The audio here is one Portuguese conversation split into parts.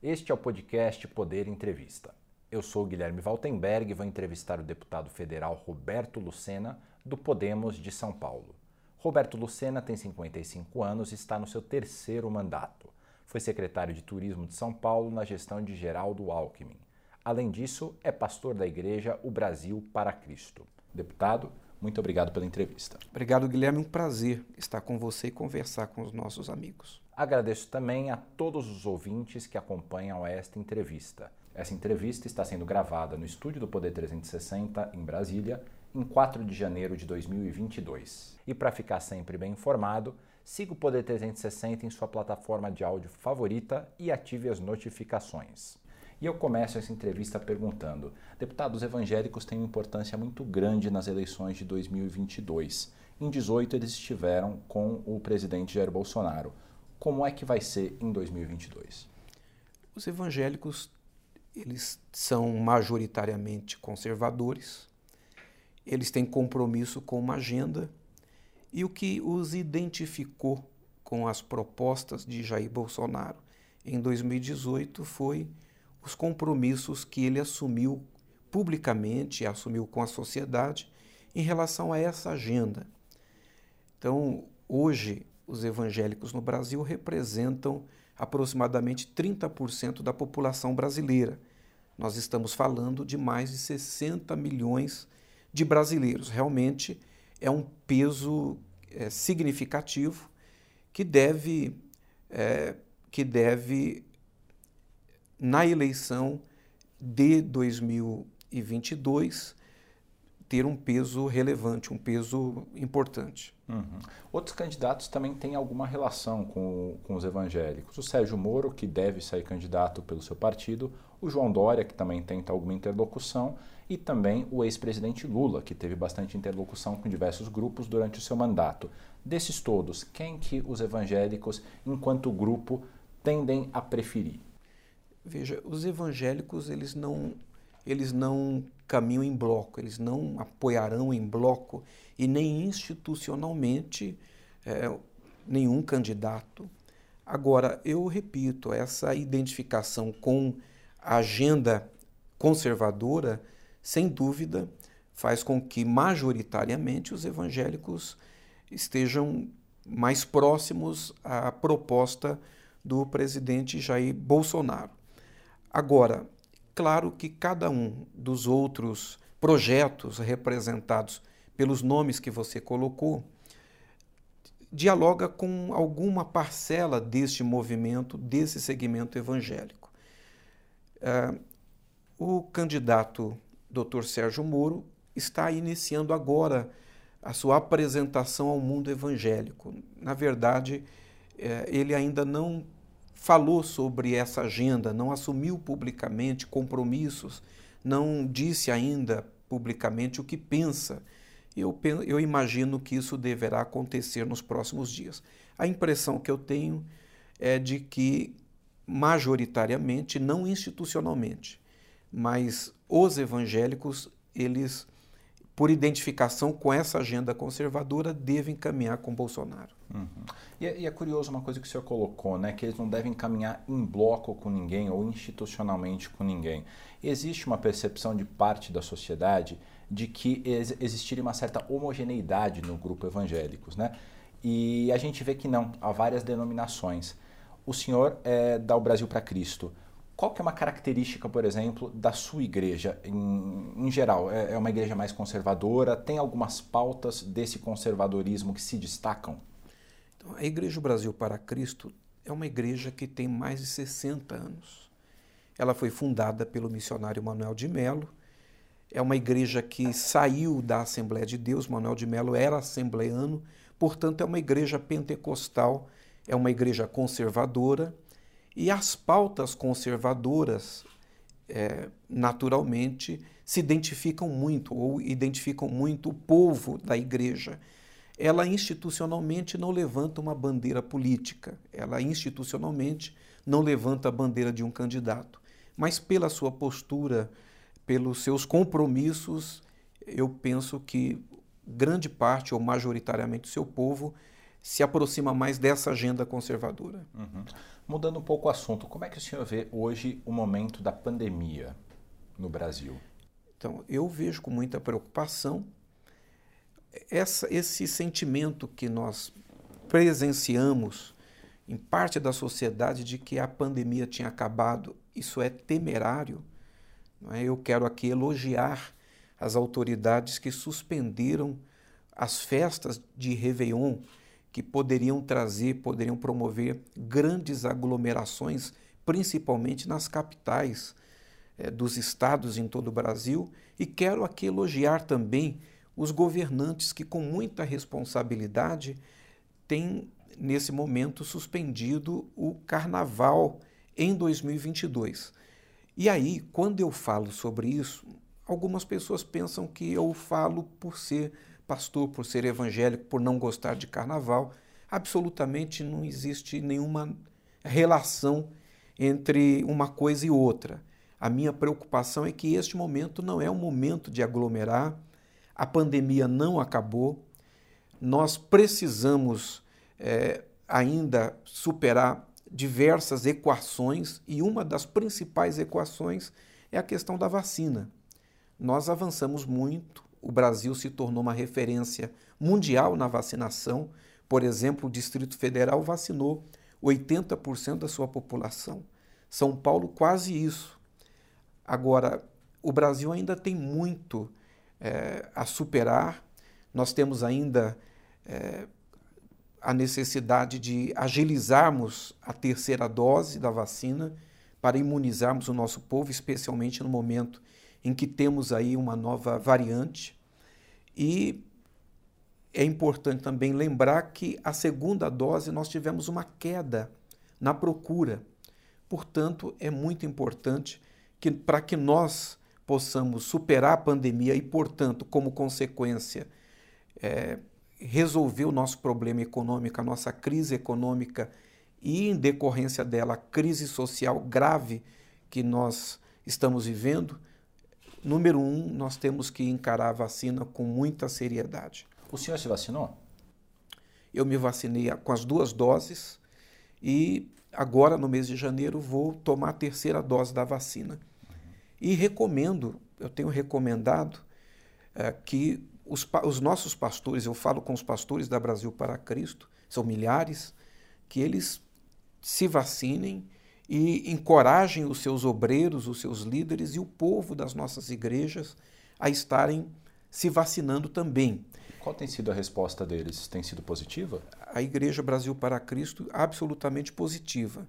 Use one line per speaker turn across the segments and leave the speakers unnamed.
Este é o podcast Poder Entrevista. Eu sou Guilherme Valtenberg e vou entrevistar o deputado federal Roberto Lucena, do Podemos de São Paulo. Roberto Lucena tem 55 anos e está no seu terceiro mandato. Foi secretário de Turismo de São Paulo na gestão de Geraldo Alckmin. Além disso, é pastor da igreja O Brasil para Cristo. Deputado, muito obrigado pela entrevista.
Obrigado, Guilherme. Um prazer estar com você e conversar com os nossos amigos.
Agradeço também a todos os ouvintes que acompanham esta entrevista. Essa entrevista está sendo gravada no estúdio do Poder 360, em Brasília, em 4 de janeiro de 2022. E para ficar sempre bem informado, siga o Poder 360 em sua plataforma de áudio favorita e ative as notificações. E eu começo essa entrevista perguntando: deputados evangélicos têm uma importância muito grande nas eleições de 2022. Em 18 eles estiveram com o presidente Jair Bolsonaro. Como é que vai ser em 2022?
Os evangélicos eles são majoritariamente conservadores. Eles têm compromisso com uma agenda e o que os identificou com as propostas de Jair Bolsonaro em 2018 foi os compromissos que ele assumiu publicamente, assumiu com a sociedade em relação a essa agenda. Então, hoje, os evangélicos no Brasil representam aproximadamente 30% da população brasileira. Nós estamos falando de mais de 60 milhões de brasileiros. Realmente é um peso é, significativo que deve, é, que deve, na eleição de 2022, ter um peso relevante, um peso importante.
Uhum. Outros candidatos também têm alguma relação com, com os evangélicos. O Sérgio Moro, que deve sair candidato pelo seu partido, o João Dória, que também tenta alguma interlocução, e também o ex-presidente Lula, que teve bastante interlocução com diversos grupos durante o seu mandato. Desses todos, quem que os evangélicos, enquanto grupo, tendem a preferir?
Veja, os evangélicos eles não eles não caminham em bloco, eles não apoiarão em bloco e nem institucionalmente é, nenhum candidato. Agora, eu repito, essa identificação com a agenda conservadora, sem dúvida, faz com que majoritariamente os evangélicos estejam mais próximos à proposta do presidente Jair Bolsonaro. Agora, Claro que cada um dos outros projetos representados pelos nomes que você colocou dialoga com alguma parcela deste movimento, desse segmento evangélico. Uh, o candidato Dr. Sérgio Moro está iniciando agora a sua apresentação ao mundo evangélico. Na verdade, eh, ele ainda não falou sobre essa agenda, não assumiu publicamente compromissos, não disse ainda publicamente o que pensa. Eu, eu imagino que isso deverá acontecer nos próximos dias. A impressão que eu tenho é de que, majoritariamente, não institucionalmente, mas os evangélicos, eles, por identificação com essa agenda conservadora, devem caminhar com Bolsonaro.
Uhum. E, é, e, é curioso uma coisa que o senhor colocou, né, que eles não devem caminhar em bloco com ninguém ou institucionalmente com ninguém. Existe uma percepção de parte da sociedade de que ex existiria uma certa homogeneidade no grupo evangélicos, né? E a gente vê que não, há várias denominações. O senhor é dá o Brasil para Cristo. Qual que é uma característica, por exemplo, da sua igreja em, em geral? É, é uma igreja mais conservadora? Tem algumas pautas desse conservadorismo que se destacam?
Então, a Igreja Brasil para Cristo é uma igreja que tem mais de 60 anos. Ela foi fundada pelo missionário Manuel de Melo. É uma igreja que saiu da Assembleia de Deus. Manuel de Melo era assembleano, portanto, é uma igreja pentecostal, é uma igreja conservadora. E as pautas conservadoras, é, naturalmente, se identificam muito, ou identificam muito o povo da igreja ela institucionalmente não levanta uma bandeira política, ela institucionalmente não levanta a bandeira de um candidato, mas pela sua postura, pelos seus compromissos, eu penso que grande parte ou majoritariamente o seu povo se aproxima mais dessa agenda conservadora.
Uhum. Mudando um pouco o assunto, como é que o senhor vê hoje o momento da pandemia no Brasil?
Então, eu vejo com muita preocupação essa, esse sentimento que nós presenciamos em parte da sociedade de que a pandemia tinha acabado. Isso é temerário. É? Eu quero aqui elogiar as autoridades que suspenderam as festas de Réveillon, que poderiam trazer, poderiam promover grandes aglomerações, principalmente nas capitais eh, dos estados em todo o Brasil. E quero aqui elogiar também os governantes que, com muita responsabilidade, têm, nesse momento, suspendido o carnaval em 2022. E aí, quando eu falo sobre isso, algumas pessoas pensam que eu falo por ser pastor, por ser evangélico, por não gostar de carnaval. Absolutamente não existe nenhuma relação entre uma coisa e outra. A minha preocupação é que este momento não é um momento de aglomerar, a pandemia não acabou, nós precisamos é, ainda superar diversas equações e uma das principais equações é a questão da vacina. Nós avançamos muito, o Brasil se tornou uma referência mundial na vacinação. Por exemplo, o Distrito Federal vacinou 80% da sua população. São Paulo, quase isso. Agora, o Brasil ainda tem muito é, a superar, nós temos ainda é, a necessidade de agilizarmos a terceira dose da vacina para imunizarmos o nosso povo, especialmente no momento em que temos aí uma nova variante. E é importante também lembrar que a segunda dose nós tivemos uma queda na procura. Portanto, é muito importante que para que nós possamos superar a pandemia e, portanto, como consequência, é, resolver o nosso problema econômico, a nossa crise econômica e, em decorrência dela, a crise social grave que nós estamos vivendo, Número um, nós temos que encarar a vacina com muita seriedade.
O senhor se vacinou?
Eu me vacinei com as duas doses e agora, no mês de janeiro, vou tomar a terceira dose da vacina. Uhum. E recomendo, eu tenho recomendado é, que os, os nossos pastores, eu falo com os pastores da Brasil para Cristo, são milhares, que eles se vacinem e encorajem os seus obreiros, os seus líderes e o povo das nossas igrejas a estarem se vacinando também.
Qual tem sido a resposta deles? Tem sido positiva?
A Igreja Brasil para Cristo absolutamente positiva.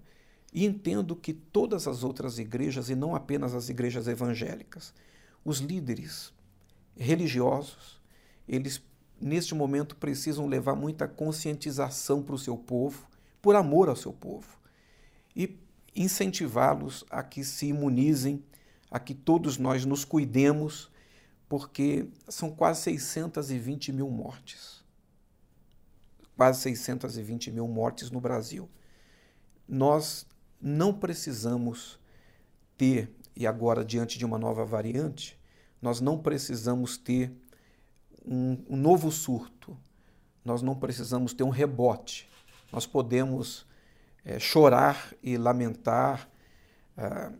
E entendo que todas as outras igrejas, e não apenas as igrejas evangélicas, os líderes religiosos, eles neste momento precisam levar muita conscientização para o seu povo, por amor ao seu povo. E incentivá-los a que se imunizem, a que todos nós nos cuidemos, porque são quase 620 mil mortes. Quase 620 mil mortes no Brasil. Nós não precisamos ter, e agora diante de uma nova variante, nós não precisamos ter um, um novo surto, nós não precisamos ter um rebote. Nós podemos é, chorar e lamentar é,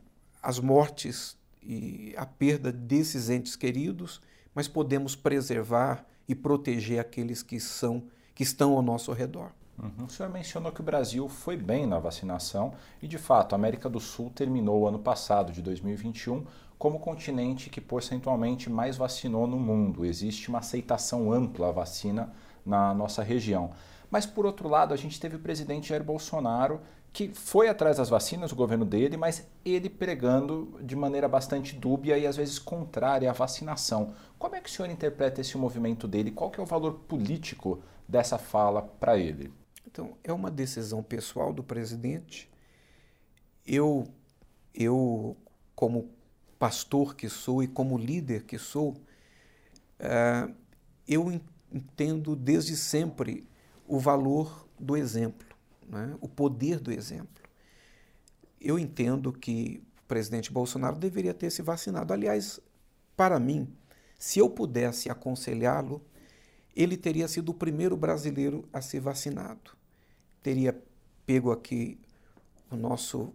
as mortes e a perda desses entes queridos, mas podemos preservar e proteger aqueles que são que estão ao nosso redor.
Uhum. O senhor mencionou que o Brasil foi bem na vacinação e, de fato, a América do Sul terminou o ano passado, de 2021, como o continente que percentualmente mais vacinou no mundo. Existe uma aceitação ampla à vacina na nossa região. Mas, por outro lado, a gente teve o presidente Jair Bolsonaro que foi atrás das vacinas, o governo dele, mas ele pregando de maneira bastante dúbia e às vezes contrária à vacinação. Como é que o senhor interpreta esse movimento dele? Qual que é o valor político dessa fala para ele?
Então, é uma decisão pessoal do presidente. Eu, eu como pastor que sou e como líder que sou, uh, eu entendo desde sempre o valor do exemplo, né? o poder do exemplo. Eu entendo que o presidente Bolsonaro deveria ter se vacinado. Aliás, para mim, se eu pudesse aconselhá-lo, ele teria sido o primeiro brasileiro a ser vacinado. Teria pego aqui o nosso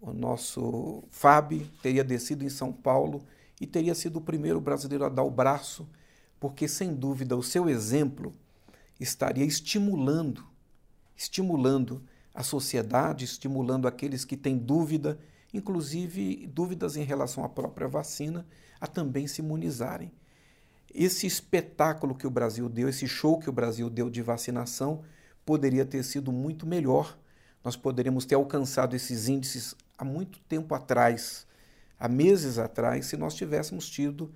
o nosso Fábio, teria descido em São Paulo e teria sido o primeiro brasileiro a dar o braço, porque sem dúvida o seu exemplo estaria estimulando, estimulando a sociedade, estimulando aqueles que têm dúvida, inclusive dúvidas em relação à própria vacina, a também se imunizarem. Esse espetáculo que o Brasil deu, esse show que o Brasil deu de vacinação, poderia ter sido muito melhor. Nós poderíamos ter alcançado esses índices há muito tempo atrás, há meses atrás, se nós tivéssemos tido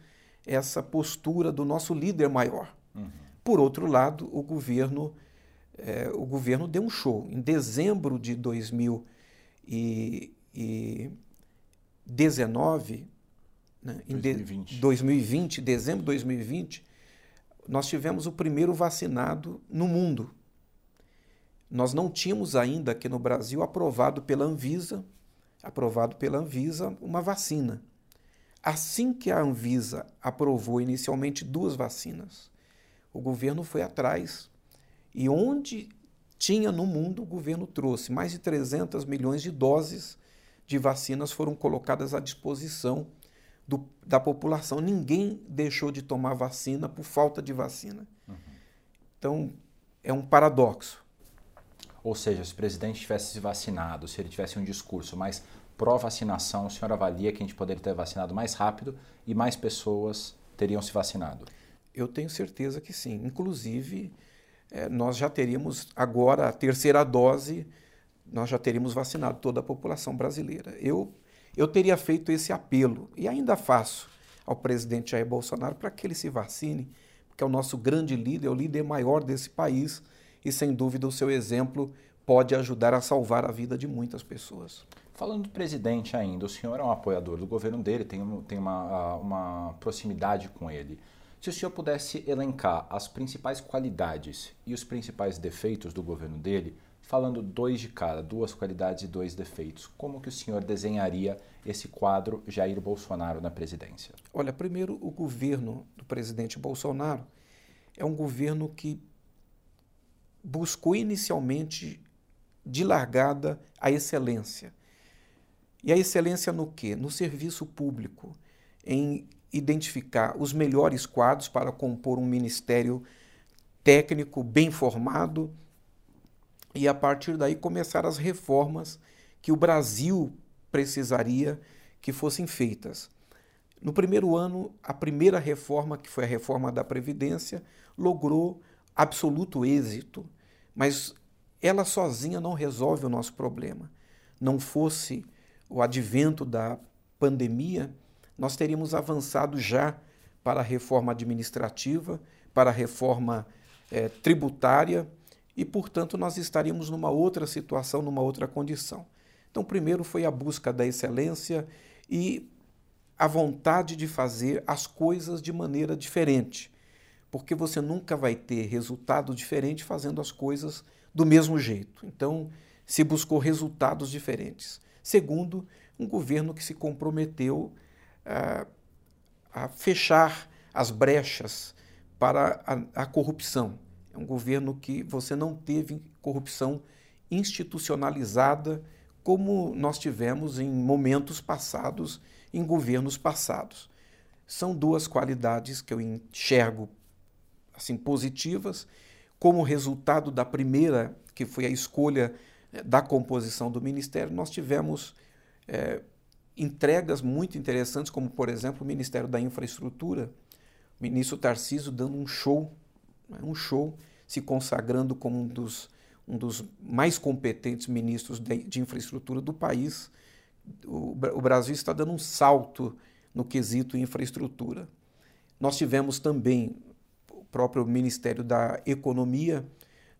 essa postura do nosso líder maior. Uhum. Por outro lado, o governo, é, o governo deu um show. Em dezembro de 2019, né, 2020. em de, 2020, dezembro de 2020, nós tivemos o primeiro vacinado no mundo. Nós não tínhamos ainda aqui no Brasil aprovado pela Anvisa, aprovado pela Anvisa uma vacina. Assim que a Anvisa aprovou inicialmente duas vacinas, o governo foi atrás e onde tinha no mundo, o governo trouxe mais de 300 milhões de doses de vacinas foram colocadas à disposição do, da população. Ninguém deixou de tomar vacina por falta de vacina. Uhum. Então, é um paradoxo.
Ou seja, se o presidente tivesse se vacinado, se ele tivesse um discurso mais pró-vacinação, o senhor avalia que a gente poderia ter vacinado mais rápido e mais pessoas teriam se vacinado?
Eu tenho certeza que sim. Inclusive, é, nós já teríamos agora a terceira dose, nós já teríamos vacinado toda a população brasileira. Eu, eu teria feito esse apelo, e ainda faço, ao presidente Jair Bolsonaro para que ele se vacine, porque é o nosso grande líder, é o líder maior desse país, e sem dúvida o seu exemplo pode ajudar a salvar a vida de muitas pessoas.
Falando do presidente ainda, o senhor é um apoiador do governo dele, tem, tem uma, uma proximidade com ele. Se o senhor pudesse elencar as principais qualidades e os principais defeitos do governo dele, falando dois de cada, duas qualidades e dois defeitos, como que o senhor desenharia esse quadro Jair Bolsonaro na presidência?
Olha, primeiro, o governo do presidente Bolsonaro é um governo que buscou inicialmente de largada a excelência. E a excelência no quê? No serviço público, em identificar os melhores quadros para compor um ministério técnico bem formado e a partir daí começar as reformas que o Brasil precisaria que fossem feitas. No primeiro ano, a primeira reforma, que foi a reforma da Previdência, logrou absoluto êxito, mas ela sozinha não resolve o nosso problema. Não fosse o advento da pandemia, nós teríamos avançado já para a reforma administrativa, para a reforma é, tributária e, portanto, nós estaríamos numa outra situação, numa outra condição. Então, primeiro foi a busca da excelência e a vontade de fazer as coisas de maneira diferente, porque você nunca vai ter resultado diferente fazendo as coisas do mesmo jeito. Então, se buscou resultados diferentes. Segundo, um governo que se comprometeu a, fechar as brechas para a, a corrupção. É um governo que você não teve corrupção institucionalizada como nós tivemos em momentos passados, em governos passados. São duas qualidades que eu enxergo assim positivas, como resultado da primeira, que foi a escolha eh, da composição do ministério, nós tivemos é, entregas muito interessantes, como, por exemplo, o Ministério da Infraestrutura, o ministro Tarcísio dando um show, né, um show, se consagrando como um dos, um dos mais competentes ministros de, de infraestrutura do país. O, o Brasil está dando um salto no quesito infraestrutura. Nós tivemos também o próprio Ministério da Economia,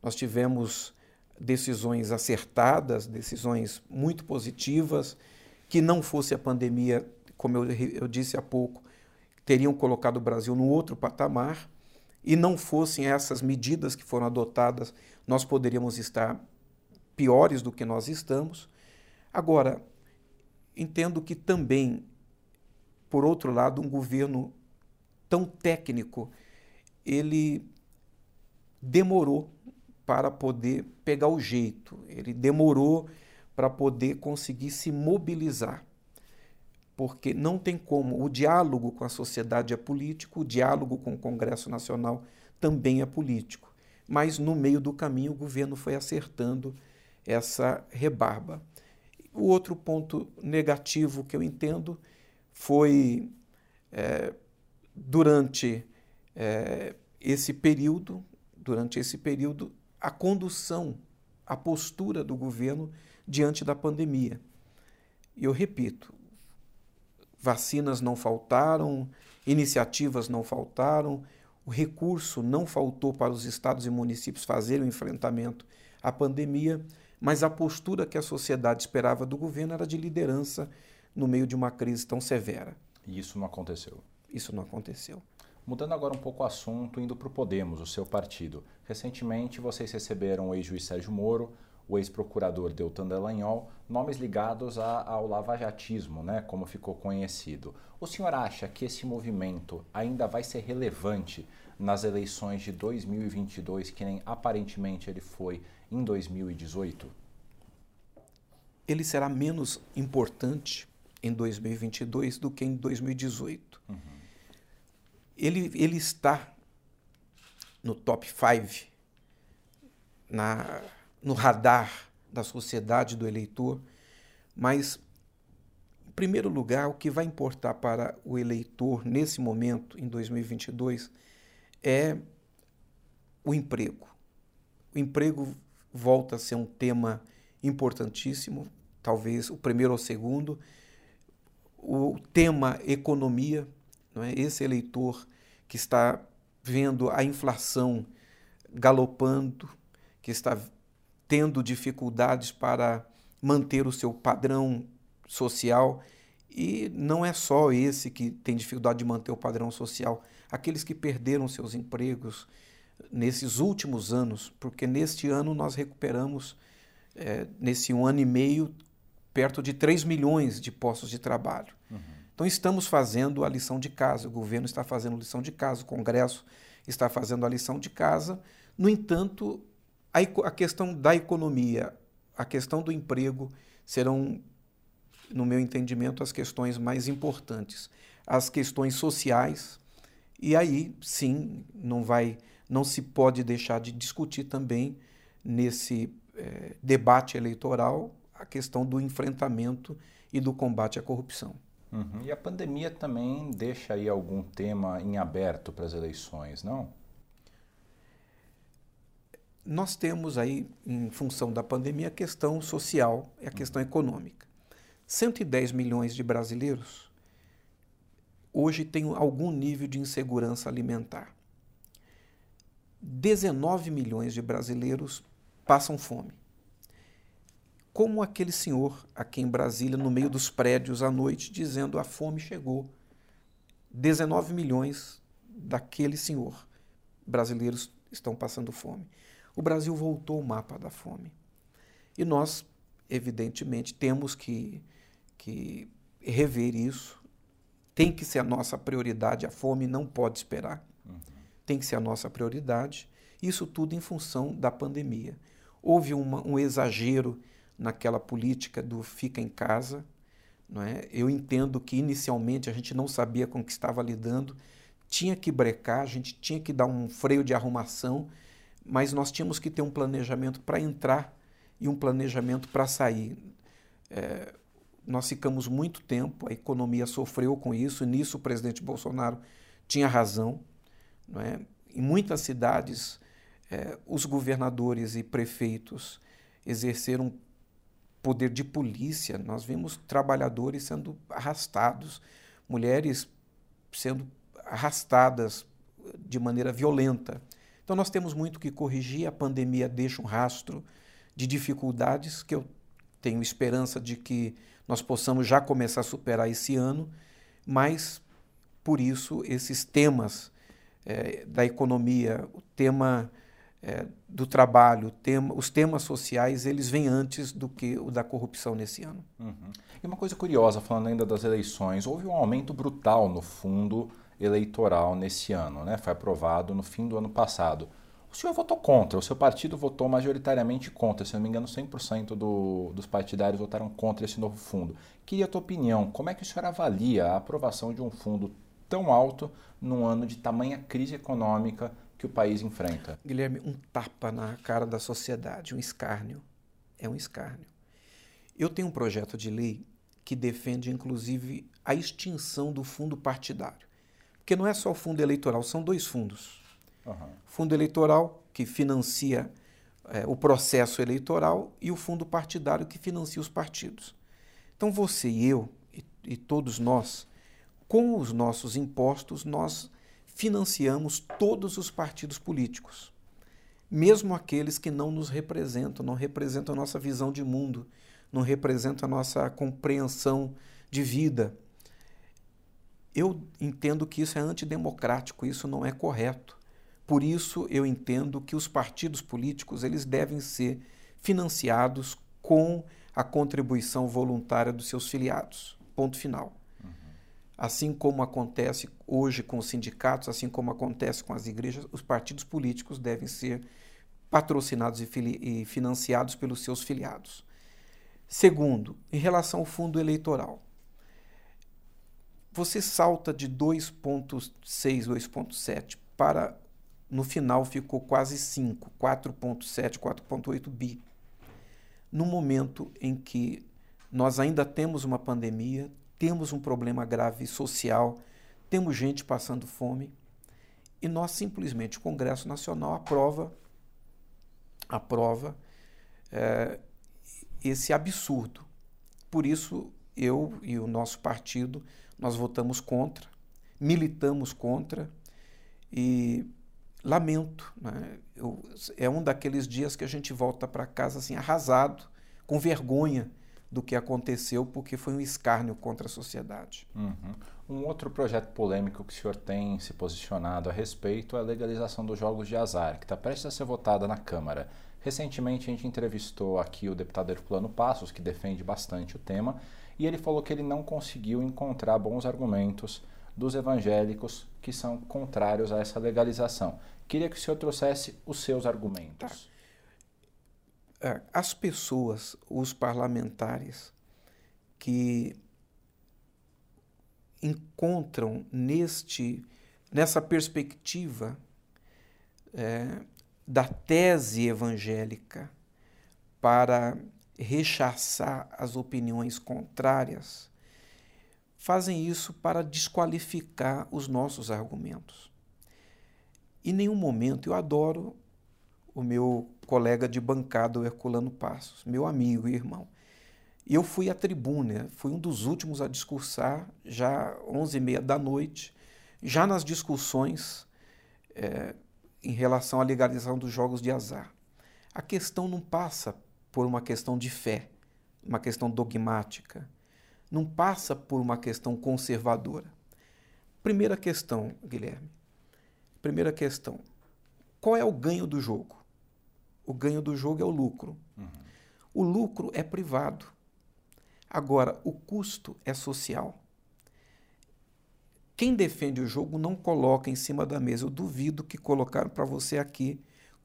nós tivemos decisões acertadas, decisões muito positivas, que não fosse a pandemia, como eu, eu disse há pouco, teriam colocado o Brasil num outro patamar, e não fossem essas medidas que foram adotadas, nós poderíamos estar piores do que nós estamos. Agora, entendo que também, por outro lado, um governo tão técnico, ele demorou para poder pegar o jeito, ele demorou para poder conseguir se mobilizar. Porque não tem como, o diálogo com a sociedade é político, o diálogo com o Congresso Nacional também é político. Mas no meio do caminho o governo foi acertando essa rebarba. O outro ponto negativo que eu entendo foi é, durante é, esse período, durante esse período, a condução, a postura do governo diante da pandemia. E eu repito, vacinas não faltaram, iniciativas não faltaram, o recurso não faltou para os estados e municípios fazerem o enfrentamento à pandemia, mas a postura que a sociedade esperava do governo era de liderança no meio de uma crise tão severa.
E isso não aconteceu?
Isso não aconteceu.
Mudando agora um pouco o assunto, indo para o Podemos, o seu partido. Recentemente vocês receberam o ex-juiz Sérgio Moro, o ex-procurador Deltan Dallagnol, nomes ligados a, ao lavajatismo, né, como ficou conhecido. O senhor acha que esse movimento ainda vai ser relevante nas eleições de 2022, que nem aparentemente ele foi em 2018?
Ele será menos importante em 2022 do que em 2018. Uhum. Ele, ele está no top 5 na no radar da sociedade, do eleitor, mas, em primeiro lugar, o que vai importar para o eleitor nesse momento, em 2022, é o emprego. O emprego volta a ser um tema importantíssimo, talvez o primeiro ou segundo. O tema economia, não é? esse eleitor que está vendo a inflação galopando, que está tendo dificuldades para manter o seu padrão social. E não é só esse que tem dificuldade de manter o padrão social, aqueles que perderam seus empregos nesses últimos anos, porque neste ano nós recuperamos, é, nesse um ano e meio, perto de 3 milhões de postos de trabalho. Uhum. Então estamos fazendo a lição de casa, o governo está fazendo a lição de casa, o Congresso está fazendo a lição de casa. No entanto, a, a questão da economia, a questão do emprego serão, no meu entendimento, as questões mais importantes. As questões sociais, e aí sim não vai, não se pode deixar de discutir também nesse é, debate eleitoral a questão do enfrentamento e do combate à corrupção.
Uhum. E a pandemia também deixa aí algum tema em aberto para as eleições, não?
Nós temos aí, em função da pandemia, a questão social e a questão econômica. 110 milhões de brasileiros hoje têm algum nível de insegurança alimentar. 19 milhões de brasileiros passam fome. Como aquele senhor aqui em Brasília, no meio dos prédios à noite, dizendo a fome chegou. 19 milhões daquele senhor brasileiros estão passando fome o Brasil voltou ao mapa da fome. E nós, evidentemente, temos que, que rever isso. Tem que ser a nossa prioridade, a fome não pode esperar. Uhum. Tem que ser a nossa prioridade. Isso tudo em função da pandemia. Houve uma, um exagero naquela política do fica em casa. Não é? Eu entendo que inicialmente a gente não sabia com o que estava lidando, tinha que brecar, a gente tinha que dar um freio de arrumação mas nós tínhamos que ter um planejamento para entrar e um planejamento para sair. É, nós ficamos muito tempo, a economia sofreu com isso, e nisso o presidente Bolsonaro tinha razão. Não é? Em muitas cidades, é, os governadores e prefeitos exerceram poder de polícia. Nós vimos trabalhadores sendo arrastados, mulheres sendo arrastadas de maneira violenta. Então nós temos muito que corrigir, a pandemia deixa um rastro de dificuldades que eu tenho esperança de que nós possamos já começar a superar esse ano, mas por isso esses temas é, da economia, o tema é, do trabalho, tema, os temas sociais, eles vêm antes do que o da corrupção nesse ano.
Uhum. E uma coisa curiosa, falando ainda das eleições, houve um aumento brutal no fundo eleitoral nesse ano, né? Foi aprovado no fim do ano passado. O senhor votou contra, o seu partido votou majoritariamente contra, se não me engano, 100% do, dos partidários votaram contra esse novo fundo. Queria a tua opinião, como é que o senhor avalia a aprovação de um fundo tão alto num ano de tamanha crise econômica que o país enfrenta?
Guilherme, um tapa na cara da sociedade, um escárnio. É um escárnio. Eu tenho um projeto de lei que defende, inclusive, a extinção do fundo partidário. Porque não é só o fundo eleitoral, são dois fundos. Uhum. Fundo eleitoral, que financia é, o processo eleitoral, e o fundo partidário, que financia os partidos. Então, você e eu, e, e todos nós, com os nossos impostos, nós financiamos todos os partidos políticos, mesmo aqueles que não nos representam, não representam a nossa visão de mundo, não representam a nossa compreensão de vida. Eu entendo que isso é antidemocrático, isso não é correto. Por isso eu entendo que os partidos políticos eles devem ser financiados com a contribuição voluntária dos seus filiados. Ponto final assim como acontece hoje com os sindicatos, assim como acontece com as igrejas, os partidos políticos devem ser patrocinados e, e financiados pelos seus filiados. Segundo, em relação ao fundo eleitoral, você salta de 2,6, 2,7 para no final ficou quase 5, 4,7, 4,8 bi. No momento em que nós ainda temos uma pandemia, temos um problema grave social, temos gente passando fome, e nós simplesmente, o Congresso Nacional aprova, aprova é, esse absurdo. Por isso, eu e o nosso partido, nós votamos contra, militamos contra e lamento. Né? Eu, é um daqueles dias que a gente volta para casa assim arrasado, com vergonha do que aconteceu, porque foi um escárnio contra a sociedade.
Uhum. Um outro projeto polêmico que o senhor tem se posicionado a respeito é a legalização dos jogos de azar, que está prestes a ser votada na Câmara. Recentemente a gente entrevistou aqui o deputado Herculano Passos, que defende bastante o tema, e ele falou que ele não conseguiu encontrar bons argumentos dos evangélicos que são contrários a essa legalização. Queria que o senhor trouxesse os seus argumentos. Tá.
É, as pessoas, os parlamentares, que encontram neste, nessa perspectiva é, da tese evangélica para rechaçar as opiniões contrárias, fazem isso para desqualificar os nossos argumentos. Em nenhum momento eu adoro o meu colega de bancada, o Herculano Passos, meu amigo e irmão. Eu fui à tribuna, fui um dos últimos a discursar, já 11 e meia da noite, já nas discussões é, em relação à legalização dos jogos de azar. A questão não passa por uma questão de fé, uma questão dogmática, não passa por uma questão conservadora. Primeira questão, Guilherme. Primeira questão. Qual é o ganho do jogo? O ganho do jogo é o lucro. Uhum. O lucro é privado. Agora, o custo é social. Quem defende o jogo não coloca em cima da mesa. Eu duvido que colocaram para você aqui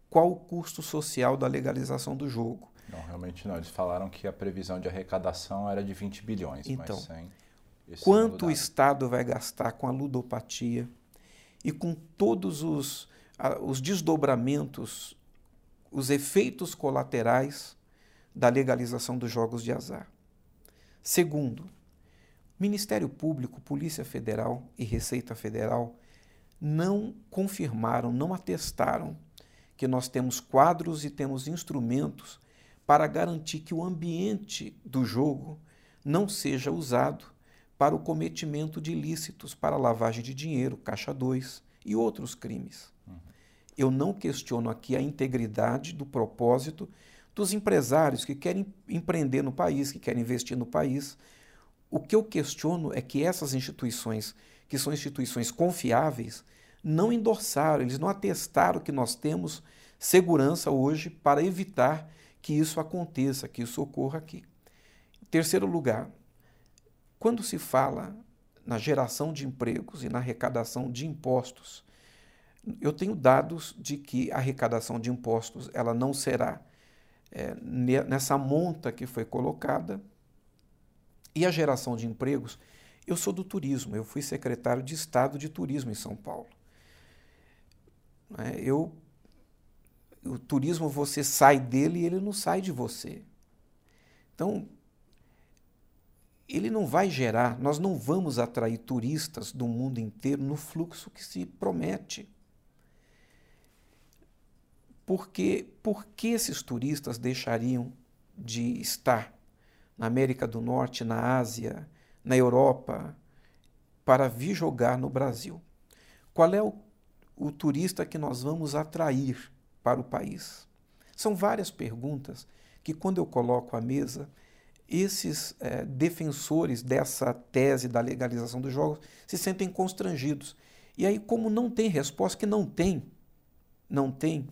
qual o custo social da legalização do jogo.
Não, realmente não. Eles falaram que a previsão de arrecadação era de 20 bilhões.
Então, quanto o Estado vai gastar com a ludopatia e com todos os, os desdobramentos os efeitos colaterais da legalização dos jogos de azar. Segundo, Ministério Público, Polícia Federal e Receita Federal não confirmaram, não atestaram que nós temos quadros e temos instrumentos para garantir que o ambiente do jogo não seja usado para o cometimento de ilícitos, para lavagem de dinheiro, caixa 2 e outros crimes. Eu não questiono aqui a integridade do propósito dos empresários que querem empreender no país, que querem investir no país. O que eu questiono é que essas instituições, que são instituições confiáveis, não endossaram, eles não atestaram que nós temos segurança hoje para evitar que isso aconteça, que isso ocorra aqui. Em terceiro lugar, quando se fala na geração de empregos e na arrecadação de impostos, Eu tenho dados de que a arrecadação de impostos ela não será é, nessa monta que foi colocada e a geração de empregos. Eu sou do turismo, eu fui secretário de Estado de Turismo em São Paulo. É, eu, o turismo você sai dele e ele não sai de você. Então, ele não vai gerar, nós não vamos atrair turistas do mundo inteiro no fluxo que se promete. Porque por que esses turistas deixariam de estar na América do Norte, na Ásia, na Europa, para vir jogar no Brasil? Qual é o, o turista que nós vamos atrair para o país? São várias perguntas que, quando eu coloco à mesa, esses é, defensores dessa tese da legalização dos jogos se sentem constrangidos. E aí, como não tem resposta, que não tem, não tem,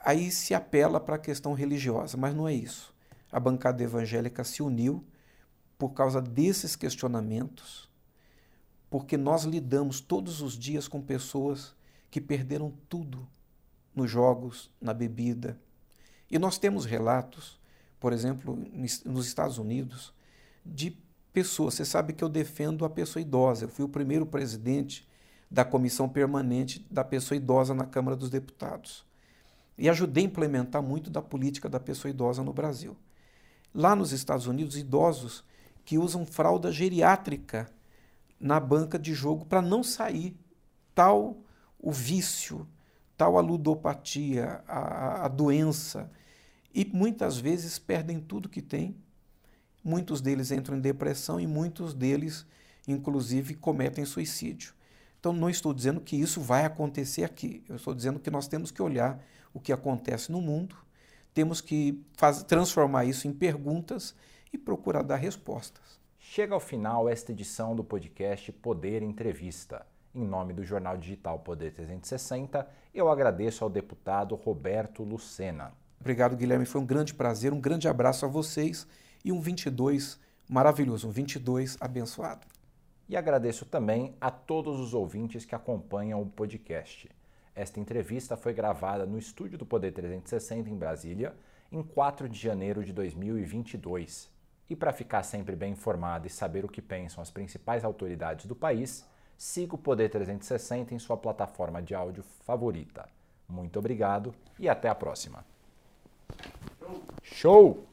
aí se apela para a questão religiosa, mas não é isso. A bancada evangélica se uniu por causa desses questionamentos, porque nós lidamos todos os dias com pessoas que perderam tudo nos jogos, na bebida. E nós temos relatos por exemplo, nos Estados Unidos, de pessoas. Você sabe que eu defendo a pessoa idosa. Eu fui o primeiro presidente da comissão permanente da pessoa idosa na Câmara dos Deputados. E ajudei a implementar muito da política da pessoa idosa no Brasil. Lá nos Estados Unidos, idosos que usam fralda geriátrica na banca de jogo para não sair. Tal o vício, tal a ludopatia, a, a doença e muitas vezes perdem tudo que têm. Muitos deles entram em depressão e muitos deles, inclusive, cometem suicídio. Então, não estou dizendo que isso vai acontecer aqui. Eu estou dizendo que nós temos que olhar o que acontece no mundo, temos que faz, transformar isso em perguntas e procurar dar respostas.
Chega ao final esta edição do podcast Poder Entrevista. Em nome do jornal digital Poder 360, eu agradeço ao deputado Roberto Lucena.
Obrigado, Guilherme. Foi um grande prazer, um grande abraço a vocês e um 22 maravilhoso, um 22 abençoado.
E agradeço também a todos os ouvintes que acompanham o podcast. Esta entrevista foi gravada no estúdio do Poder 360 em Brasília, em 4 de janeiro de 2022. E para ficar sempre bem informado e saber o que pensam as principais autoridades do país, siga o Poder 360 em sua plataforma de áudio favorita. Muito obrigado e até a próxima. Show!